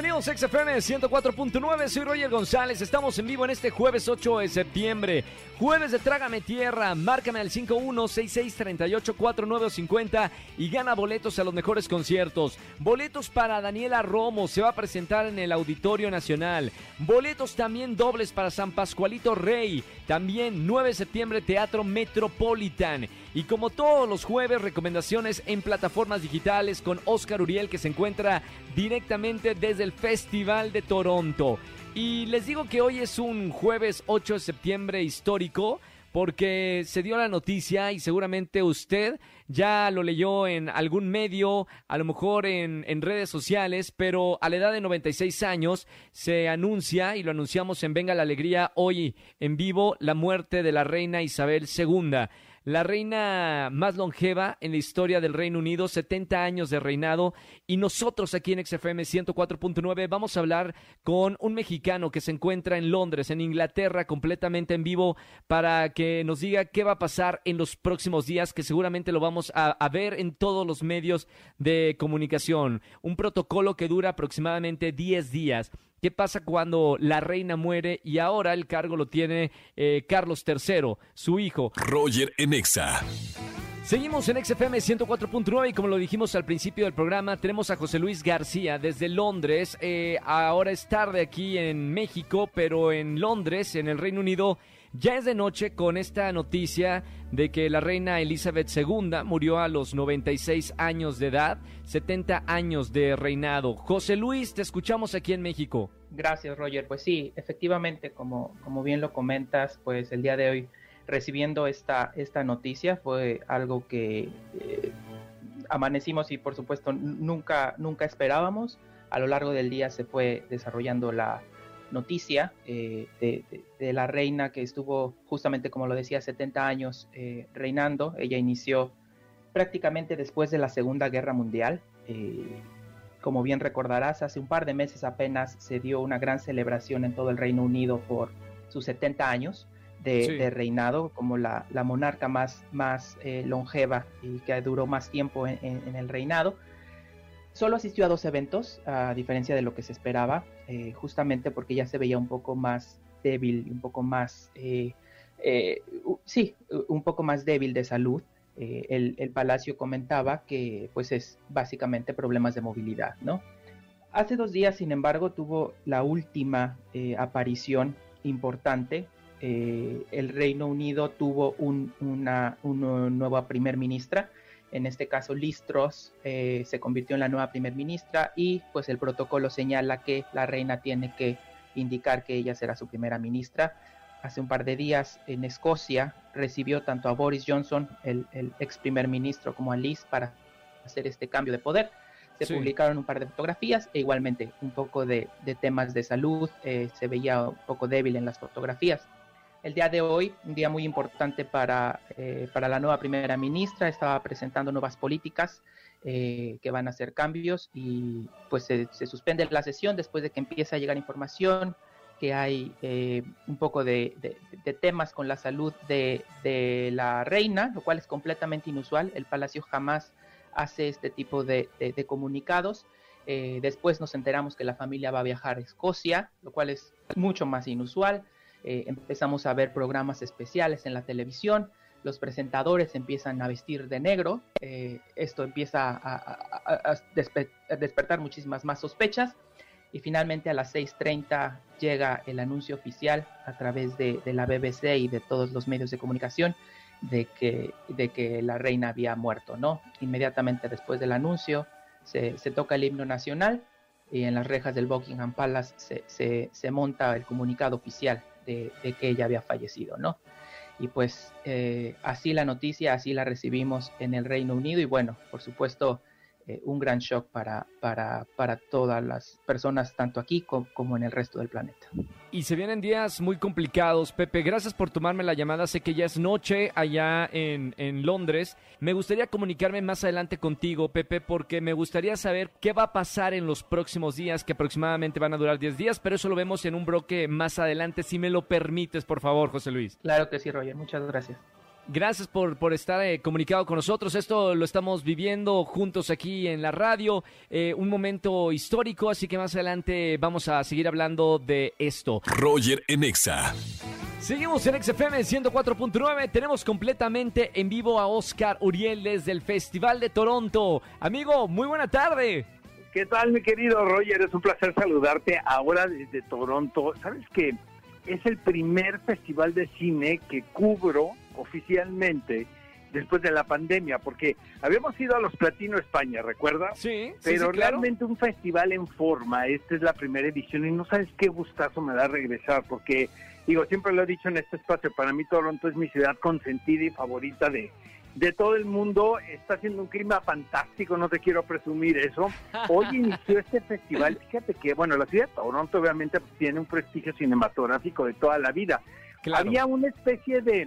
Bienvenidos a XFM 104.9, soy Roger González, estamos en vivo en este jueves 8 de septiembre, jueves de Trágame Tierra, márcame al 5166384950 y gana boletos a los mejores conciertos, boletos para Daniela Romo, se va a presentar en el Auditorio Nacional, boletos también dobles para San Pascualito Rey, también 9 de septiembre Teatro Metropolitan. Y como todos los jueves recomendaciones en plataformas digitales con Oscar Uriel que se encuentra directamente desde el Festival de Toronto. Y les digo que hoy es un jueves 8 de septiembre histórico porque se dio la noticia y seguramente usted ya lo leyó en algún medio, a lo mejor en, en, redes sociales, pero a la edad de 96 años se anuncia, y lo anunciamos en Venga la Alegría hoy en vivo, la muerte de la reina Isabel II la reina más longeva en la historia del Reino Unido, 70 años de reinado. Y nosotros aquí en XFM 104.9 vamos a hablar con un mexicano que se encuentra en Londres, en Inglaterra, completamente en vivo, para que nos diga qué va a pasar en los próximos días, que seguramente lo vamos a, a ver en todos los medios de comunicación. Un protocolo que dura aproximadamente 10 días. ¿Qué pasa cuando la reina muere y ahora el cargo lo tiene eh, Carlos III, su hijo? Roger Enexa. Seguimos en XFM 104.9 y como lo dijimos al principio del programa, tenemos a José Luis García desde Londres. Eh, ahora es tarde aquí en México, pero en Londres, en el Reino Unido, ya es de noche con esta noticia de que la reina Elizabeth II murió a los 96 años de edad, 70 años de reinado. José Luis, te escuchamos aquí en México. Gracias, Roger. Pues sí, efectivamente, como, como bien lo comentas, pues el día de hoy recibiendo esta, esta noticia fue algo que eh, amanecimos y por supuesto nunca, nunca esperábamos. A lo largo del día se fue desarrollando la, noticia eh, de, la reina que estuvo justamente, como lo decía, 70 años eh, reinando. Ella inició prácticamente después de la Segunda Guerra Mundial. Eh, como bien recordarás, hace un par de meses apenas se dio una gran celebración en todo el Reino Unido por sus 70 años de, reinado, como la, monarca más, más longeva y que duró más tiempo en el reinado. Solo asistió a dos eventos, a diferencia de lo que se esperaba, eh, justamente porque ya se veía un poco más débil un poco más, eh, eh, sí, un poco más débil de salud. El, el, palacio comentaba que pues es básicamente problemas de movilidad, ¿no? Hace dos días, sin embargo, tuvo la última aparición importante. el Reino Unido tuvo un, una, una nueva primer ministra, en este caso Listros eh, se convirtió en la nueva primer ministra y pues el protocolo señala que la reina tiene que indicar que ella será su primera ministra. Hace un par de días en Escocia recibió tanto a Boris Johnson, el, ex primer ministro, como a Liz para hacer este cambio de poder. Se publicaron un par de fotografías e igualmente un poco de, temas de salud. Eh, se veía un poco débil en las fotografías el día de hoy, un día muy importante para, eh, para la nueva primera ministra, estaba presentando nuevas políticas eh, que van a hacer cambios y pues se, suspende la sesión después de que empiece a llegar información que hay eh, un poco de, temas con la salud de, de, la reina, lo cual es completamente inusual. El Palacio jamás hace este tipo de, comunicados. después nos enteramos que la familia va a viajar a Escocia, lo cual es mucho más inusual. Eh, empezamos a ver programas especiales en la televisión, los presentadores empiezan a vestir de negro, eh, esto empieza a, despertar muchísimas más sospechas y finalmente a las 6.30 llega el anuncio oficial a través de, la BBC y de todos los medios de comunicación de que, de que la reina había muerto, ¿no? Inmediatamente después del anuncio se, toca el himno nacional y en las rejas del Buckingham Palace se, se monta el comunicado oficial de, que ella había fallecido, ¿no? Y pues eh, así la noticia, así la recibimos en el Reino Unido y bueno, por supuesto, eh, un gran shock para, para, para todas las personas, tanto aquí como, en el resto del planeta. Y se vienen días muy complicados, Pepe. Gracias por tomarme la llamada. Sé que ya es noche allá en, en Londres. Me gustaría comunicarme más adelante contigo, Pepe, porque me gustaría saber qué va a pasar en los próximos días, que aproximadamente van a durar 10 días, pero eso lo vemos en un bloque más adelante, si me lo permites, por favor, José Luis. Claro que sí, Roger. Muchas gracias. Gracias por, por estar eh, comunicado con nosotros. Esto lo estamos viviendo juntos aquí en la radio. Eh, un momento histórico, así que más adelante vamos a seguir hablando de esto. Roger Enexa. Seguimos en XFM 104.9. Tenemos completamente en vivo a Oscar Uriel desde el Festival de Toronto. Amigo, muy buena tarde. ¿Qué tal, mi querido Roger? Es un placer saludarte ahora desde Toronto. ¿Sabes que es el primer festival de cine que cubro oficialmente después de la pandemia, porque habíamos ido a los Platino España, ¿recuerda? Sí, Pero sí, realmente un festival en forma, esta es la primera edición y no sabes qué gustazo me da regresar, porque digo, siempre lo he dicho en este espacio, para mí Toronto es mi ciudad consentida y favorita de, de todo el mundo. Está haciendo un clima fantástico, no te quiero presumir eso. Hoy inició este festival. Fíjate que, bueno, la ciudad de Toronto obviamente tiene un prestigio cinematográfico de toda la vida. Había una especie de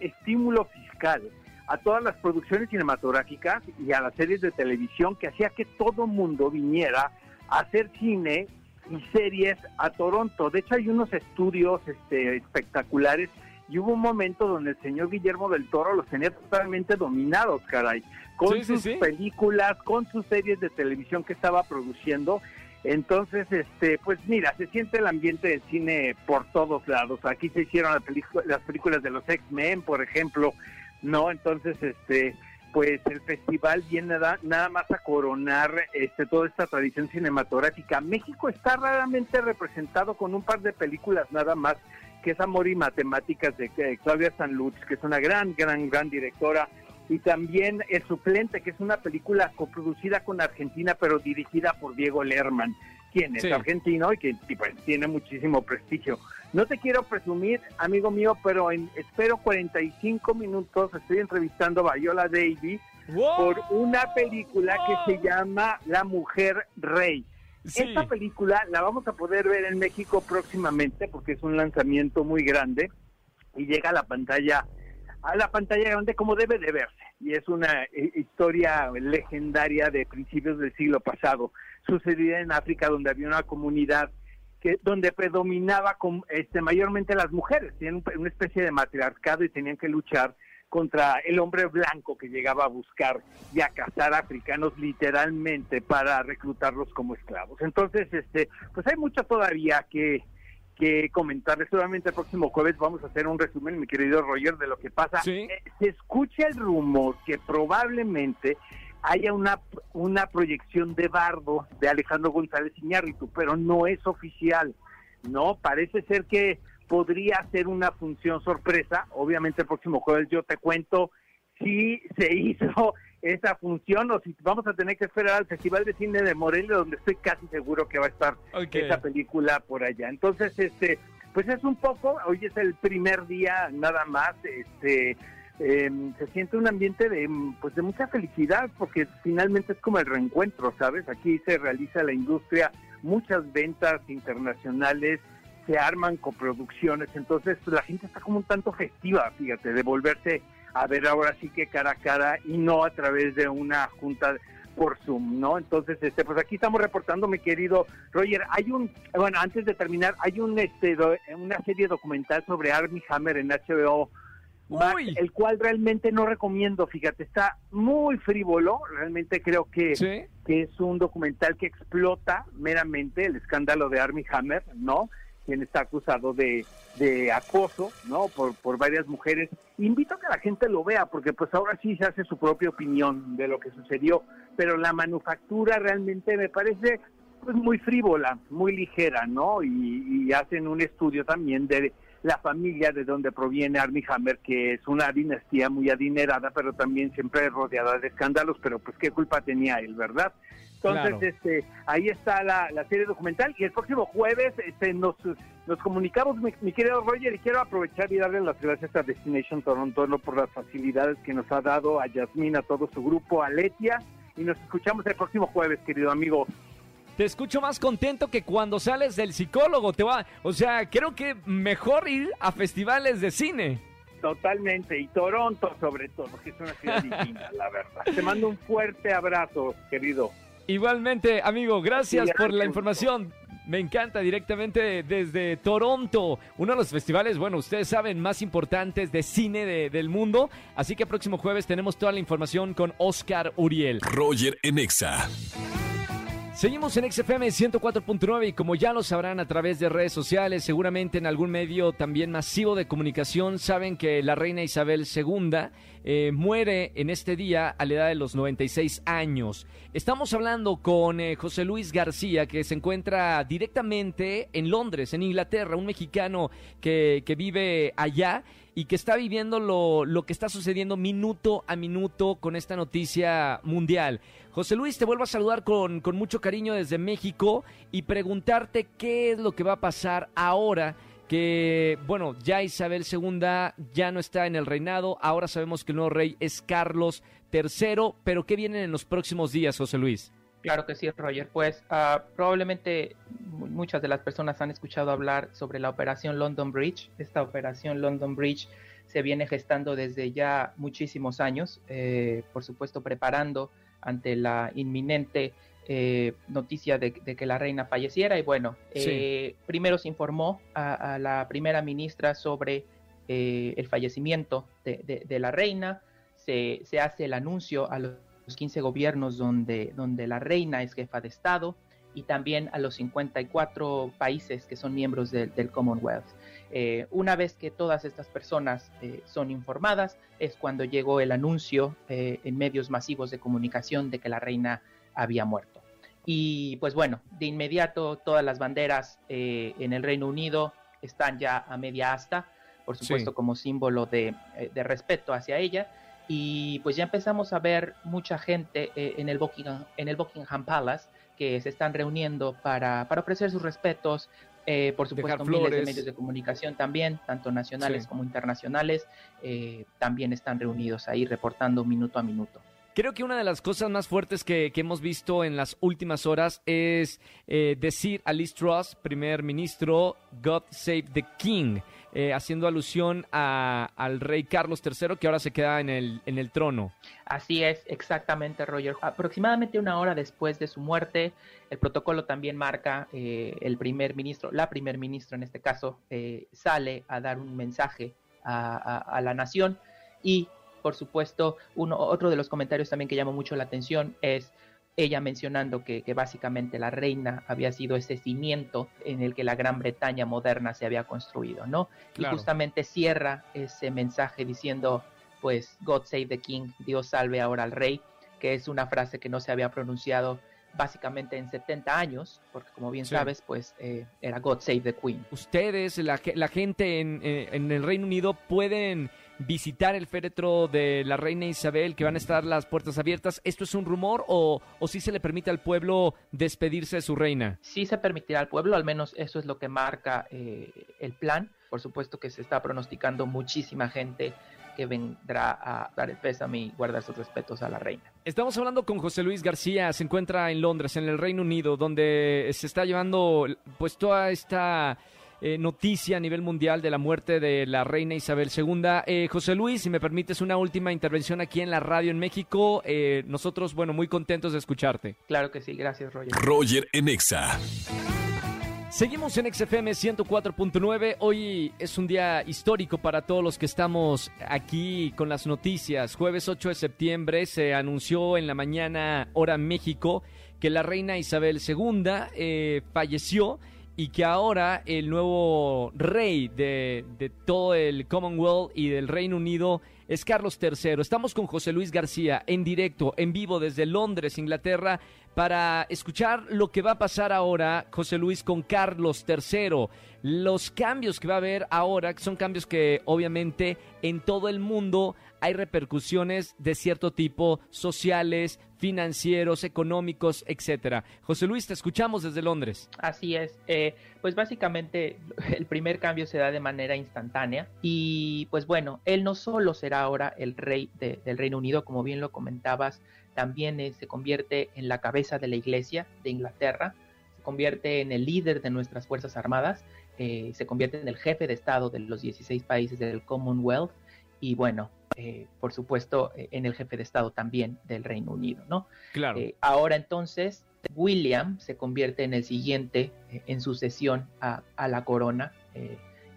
estímulo fiscal a todas las producciones cinematográficas y a las series de televisión que hacía que todo mundo viniera a hacer cine y series a Toronto. De hecho, hay unos estudios este, espectaculares y hubo un momento donde el señor Guillermo del Toro los tenía totalmente dominados, caray, con sus películas, con sus series de televisión que estaba produciendo entonces, este, pues mira, se siente el ambiente del cine por todos lados. Aquí se hicieron las, películas de los X-Men, por ejemplo, ¿no? Entonces, este, pues el festival viene nada más a coronar este, toda esta tradición cinematográfica. México está raramente representado con un par de películas nada más, que es Amor y Matemáticas de, de Claudia Sanluz, que es una gran, gran, gran directora y también El Suplente, que es una película coproducida con Argentina, pero dirigida por Diego Lerman, quien es argentino y que pues, tiene muchísimo prestigio. No te quiero presumir, amigo mío, pero en espero 45 minutos estoy entrevistando a Viola Davis por una película que se llama La Mujer Rey. Esta película la vamos a poder ver en México próximamente porque es un lanzamiento muy grande y llega a la pantalla a la pantalla grande como debe de verse. Y es una eh, historia legendaria de principios del siglo pasado, sucedida en África donde había una comunidad que donde predominaba este, mayormente las mujeres, tenían una especie de matriarcado y tenían que luchar contra el hombre blanco que llegaba a buscar y a cazar africanos literalmente para reclutarlos como esclavos. Entonces, este, pues hay mucho todavía que, que comentarles. Solamente el próximo jueves vamos a hacer un resumen, mi querido Roger, de lo que pasa. Eh, se escucha el rumor que probablemente haya una, una proyección de Bardo de Alejandro González Iñárritu, pero no es oficial, ¿no? Parece ser que podría ser una función sorpresa. Obviamente el próximo jueves yo te cuento si se hizo esa función o si vamos a tener que esperar al Festival de Cine de Morelia, donde estoy casi seguro que va a estar esa película por allá. Entonces, este, pues es un poco, hoy es el primer día nada más, este, em, se siente un ambiente de, pues de mucha felicidad, porque finalmente es como el reencuentro, ¿sabes? Aquí se realiza la industria, muchas ventas internacionales, se arman coproducciones, entonces pues, la gente está como un tanto festiva, fíjate, de volverse a ver ahora sí que cara a cara y no a través de una junta por Zoom, ¿no? Entonces, este, pues aquí estamos reportando, mi querido Roger. Hay un, bueno, antes de terminar, hay un, este, una serie documental sobre Armie Hammer en HBO, el cual realmente no recomiendo. Fíjate, está muy frívolo. Realmente creo que, que es un documental que explota meramente el escándalo de Armie Hammer, ¿no? Quien está acusado de, de acoso, ¿no? Por, varias mujeres. Invito a que la gente lo vea, porque pues ahora sí se hace su propia opinión de lo que sucedió, pero la manufactura realmente me parece pues muy frívola, muy ligera, ¿no? Y, y hacen un estudio también de la familia de donde proviene Armie Hammer, que es una dinastía muy adinerada, pero también siempre rodeada de escándalos, pero pues qué culpa tenía él, ¿verdad? Entonces, este, ahí está la, serie documental y el próximo jueves este, nos, nos comunicamos, mi, querido Roger, y quiero aprovechar y darle las gracias a Destination Toronto por las facilidades que nos ha dado, a Yasmín, a todo su grupo, a Letia y nos escuchamos el próximo jueves, querido amigo. Te escucho más contento que cuando sales del psicólogo. Te va, o sea, creo que mejor ir a festivales de cine. Totalmente, y Toronto sobre todo, que es una ciudad divina, la verdad. Te mando un fuerte abrazo, querido. Igualmente, amigo, gracias por la información. Me encanta directamente desde Toronto, uno de los festivales, bueno, ustedes saben, más importantes de cine del mundo. Así que próximo jueves tenemos toda la información con Oscar Uriel. Roger Enexa. Seguimos en XFM 104.9 y como ya lo sabrán a través de redes sociales, seguramente en algún medio también masivo de comunicación, saben que la reina Isabel II eh, muere en este día a la edad de los 96 años. Estamos hablando con eh, José Luis García, que se encuentra directamente en Londres, en Inglaterra, un mexicano que, que vive allá y que está viviendo lo, lo, que está sucediendo minuto a minuto con esta noticia mundial. José Luis, te vuelvo a saludar con, con mucho cariño desde México y preguntarte qué es lo que va a pasar ahora que, bueno, ya Isabel II ya no está en el reinado, ahora sabemos que el nuevo rey es Carlos III, pero ¿qué vienen en los próximos días, José Luis? Claro que sí, Roger. Pues uh, probablemente muchas de las personas han escuchado hablar sobre la operación London Bridge. Esta operación London Bridge se viene gestando desde ya muchísimos años, eh, por supuesto preparando ante la inminente eh, noticia de, que la reina falleciera. Y bueno, eh, primero se informó a, la primera ministra sobre el fallecimiento de, la reina, se, se hace el anuncio a los 15 gobiernos donde, donde la reina es jefa de Estado y también a los 54 países que son miembros del Commonwealth. Eh, una vez que todas estas personas eh, son informadas, es cuando llegó el anuncio eh, en medios masivos de comunicación de que la reina había muerto. Y pues bueno, de inmediato todas las banderas en el Reino Unido están ya a media asta, por supuesto como símbolo de, de respeto hacia ella y pues ya empezamos a ver mucha gente eh, en, el Buckingham, en el Buckingham Palace que se están reuniendo para, para ofrecer sus respetos, eh, por supuesto miles de medios de comunicación también, tanto nacionales como internacionales, eh, también están reunidos ahí reportando minuto a minuto. Creo que una de las cosas más fuertes que, hemos visto en las últimas horas es decir a Liz Truss, primer ministro, God Save the King. Eh, haciendo alusión al rey Carlos III que ahora se queda en el, en el trono. Así es, exactamente, Roger. Aproximadamente una hora después de su muerte, el protocolo también marca eh, el primer ministro, la primer ministro en este caso, eh, sale a dar un mensaje a, la nación y, por supuesto, uno, otro de los comentarios también que llama mucho la atención es ella mencionando que, básicamente la reina había sido ese cimiento en el que la Gran Bretaña moderna se había construido, ¿no? Y justamente cierra ese mensaje diciendo, pues, God save the king, Dios salve ahora al rey, que es una frase que no se había pronunciado básicamente en 70 años, porque como bien sabes, pues eh, era God Save the Queen. Ustedes, la, la gente en, eh, en, el Reino Unido, pueden visitar el féretro de la reina Isabel, que van a estar las puertas abiertas. ¿Esto es un rumor o, o sí se le permite al pueblo despedirse de su reina? Sí se permitirá al pueblo, al menos eso es lo que marca eh, el plan. Por supuesto que se está pronosticando muchísima gente que vendrá a dar el pésame y guardar sus respetos a la reina. Estamos hablando con José Luis García, se encuentra en Londres, en el Reino Unido, donde se está llevando pues toda esta eh, noticia a nivel mundial de la muerte de la reina Isabel II. Eh, José Luis, si me permites una última intervención aquí en la radio en México, eh, nosotros, bueno, muy contentos de escucharte. Claro que sí, gracias Roger. Roger Enexa. Seguimos en XFM 104.9. Hoy es un día histórico para todos los que estamos aquí con las noticias. Jueves 8 de septiembre se anunció en la mañana hora México que la reina Isabel II falleció y que ahora el nuevo rey de, todo el Commonwealth y del Reino Unido es Carlos III. Estamos con José Luis García en directo, en vivo desde Londres, Inglaterra, para escuchar lo que va a pasar ahora, José Luis, con Carlos III. Los cambios que va a haber ahora son cambios que obviamente en todo el mundo hay repercusiones de cierto tipo, sociales, financieros, económicos, etcétera. José Luis, te escuchamos desde Londres. Así es. Eh, pues básicamente el primer cambio se da de manera instantánea y pues bueno, él no solo será ahora el rey del Reino Unido, como bien lo comentabas, también se convierte en la cabeza de la Iglesia de Inglaterra, se convierte en el líder de nuestras Fuerzas Armadas, se convierte en el jefe de Estado de los 16 países del Commonwealth y bueno, por supuesto, en el jefe de Estado también del Reino Unido, ¿no? Claro. ahora entonces, William se convierte en el siguiente en sucesión a, a la corona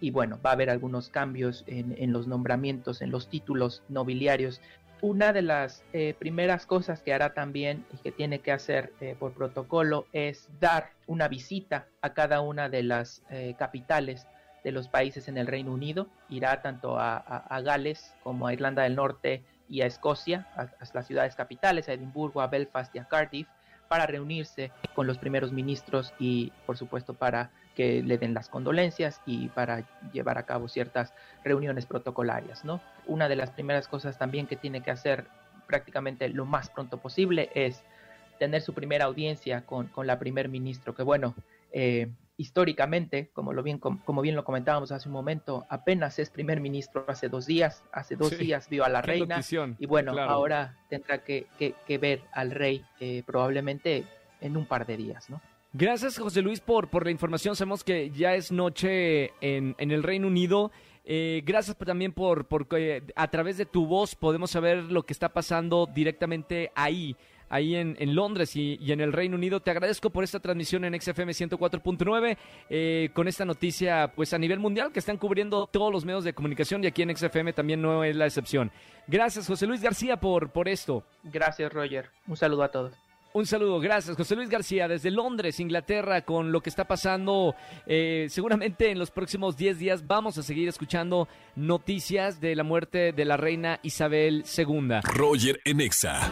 y bueno, va a haber algunos cambios en, los nombramientos, en los títulos nobiliarios. Una de las eh, primeras cosas que hará también y que tiene que hacer eh, por protocolo es dar una visita a cada una de las eh, capitales de los países en el Reino Unido. Irá tanto a, Gales como a Irlanda del Norte y a Escocia, a, a las ciudades capitales, a Edimburgo, a Belfast y a Cardiff, para reunirse con los primeros ministros y, por supuesto, para que le den las condolencias y para llevar a cabo ciertas reuniones protocolarias, ¿no? Una de las primeras cosas también que tiene que hacer prácticamente lo más pronto posible es tener su primera audiencia con, con la primer ministro, que bueno, eh, históricamente, como, lo bien, como, bien lo comentábamos hace un momento, apenas es primer ministro hace dos días, hace dos días vio a la reina y bueno, ahora tendrá que, que, ver al rey eh, probablemente en un par de días, ¿no? Gracias, José Luis, por, por la información. Sabemos que ya es noche en, en el Reino Unido. Eh, gracias también por, por a través de tu voz podemos saber lo que está pasando directamente ahí, ahí en, en Londres y, y, en el Reino Unido. Te agradezco por esta transmisión en XFM 104.9 eh, con esta noticia pues a nivel mundial que están cubriendo todos los medios de comunicación y aquí en XFM también no es la excepción. Gracias, José Luis García, por, por esto. Gracias, Roger. Un saludo a todos. Un saludo, gracias José Luis García desde Londres, Inglaterra, con lo que está pasando. Eh, seguramente en los próximos 10 días vamos a seguir escuchando noticias de la muerte de la reina Isabel II. Roger Enexa.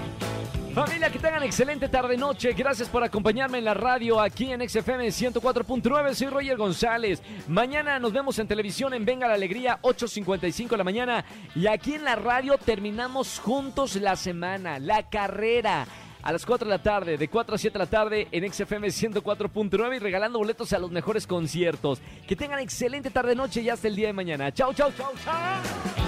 Familia, que tengan excelente tarde-noche. Gracias por acompañarme en la radio aquí en XFM 104.9. Soy Roger González. Mañana nos vemos en televisión en Venga la Alegría, 8.55 de la mañana. Y aquí en la radio terminamos juntos la semana, la carrera a las 4 de la tarde, de 4 a 7 de la tarde en XFM 104.9 y regalando boletos a los mejores conciertos. Que tengan excelente tarde noche y hasta el día de mañana. Chau, chau, chau, chau.